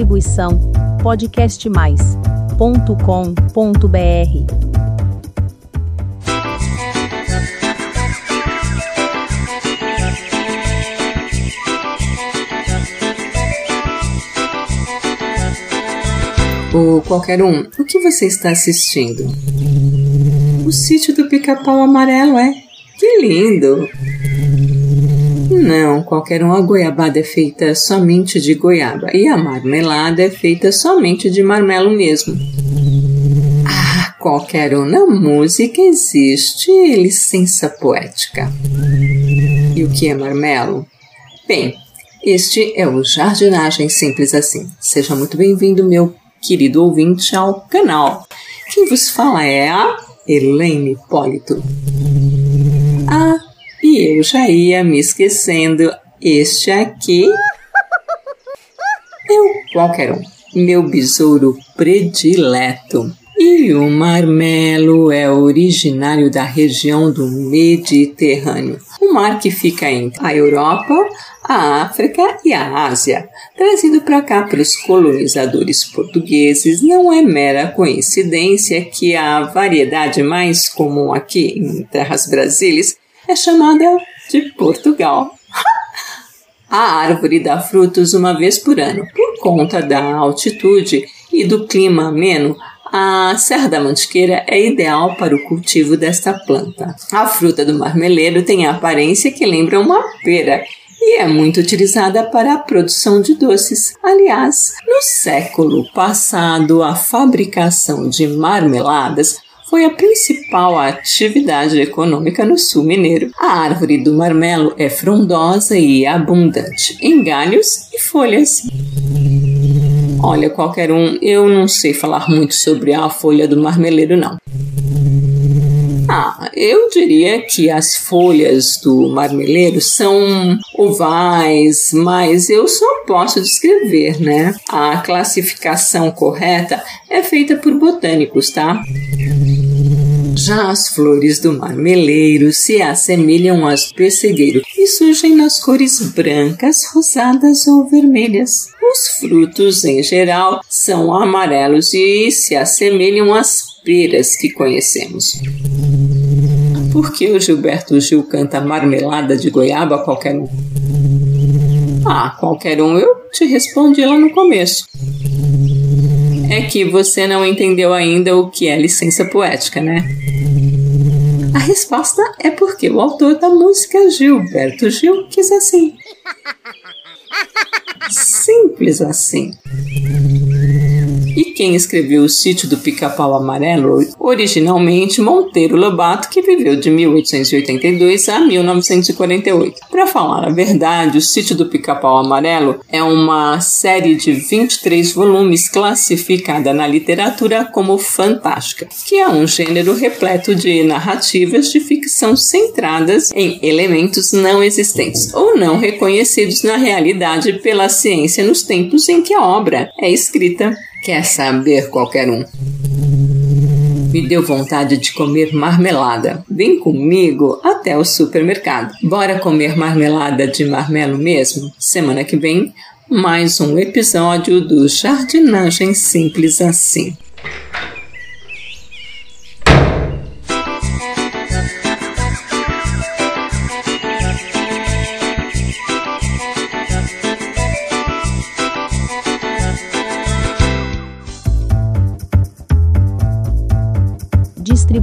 Distribuição podcastmais.com.br. Ou qualquer um, o que você está assistindo? O sítio do pica-pau amarelo, é? Que lindo! Não, qualquer um. A goiabada é feita somente de goiaba e a marmelada é feita somente de marmelo mesmo. Ah, qualquer um. Na música existe licença poética. E o que é marmelo? Bem, este é o Jardinagem Simples Assim. Seja muito bem-vindo, meu querido ouvinte, ao canal. Quem vos fala é a Elaine Hipólito. E eu já ia me esquecendo. Este aqui é o qualquer um, meu besouro predileto. E o marmelo é originário da região do Mediterrâneo, um mar que fica entre a Europa, a África e a Ásia. Trazido para cá pelos colonizadores portugueses, não é mera coincidência que a variedade mais comum aqui em terras brasileiras é chamada de Portugal. A árvore dá frutos uma vez por ano. Por conta da altitude e do clima ameno, a Serra da Mantiqueira é ideal para o cultivo desta planta. A fruta do marmeleiro tem a aparência que lembra uma pera e é muito utilizada para a produção de doces. Aliás, no século passado, a fabricação de marmeladas foi a principal atividade econômica no sul mineiro. A árvore do marmelo é frondosa e abundante em galhos e folhas. Olha, qualquer um, eu não sei falar muito sobre a folha do marmeleiro, não. Ah, eu diria que as folhas do marmeleiro são ovais, mas eu só posso descrever, né? A classificação correta é feita por botânicos, tá? Já as flores do marmeleiro se assemelham às pessegueiro e surgem nas cores brancas, rosadas ou vermelhas. Os frutos, em geral, são amarelos e se assemelham às peras que conhecemos. Por que o Gilberto Gil canta marmelada de goiaba a qualquer um? Ah, qualquer um, eu te respondi lá no começo. É que você não entendeu ainda o que é licença poética, né? A resposta é porque o autor da música Gilberto Gil quis assim. Simples assim. Quem escreveu O Sítio do Pica-Pau Amarelo? Originalmente Monteiro Lobato, que viveu de 1882 a 1948. Para falar a verdade, O Sítio do Pica-Pau Amarelo é uma série de 23 volumes classificada na literatura como fantástica, que é um gênero repleto de narrativas de ficção centradas em elementos não existentes ou não reconhecidos na realidade pela ciência nos tempos em que a obra é escrita. Quer saber qualquer um? Me deu vontade de comer marmelada. Vem comigo até o supermercado. Bora comer marmelada de marmelo mesmo? Semana que vem, mais um episódio do Jardinagem Simples Assim.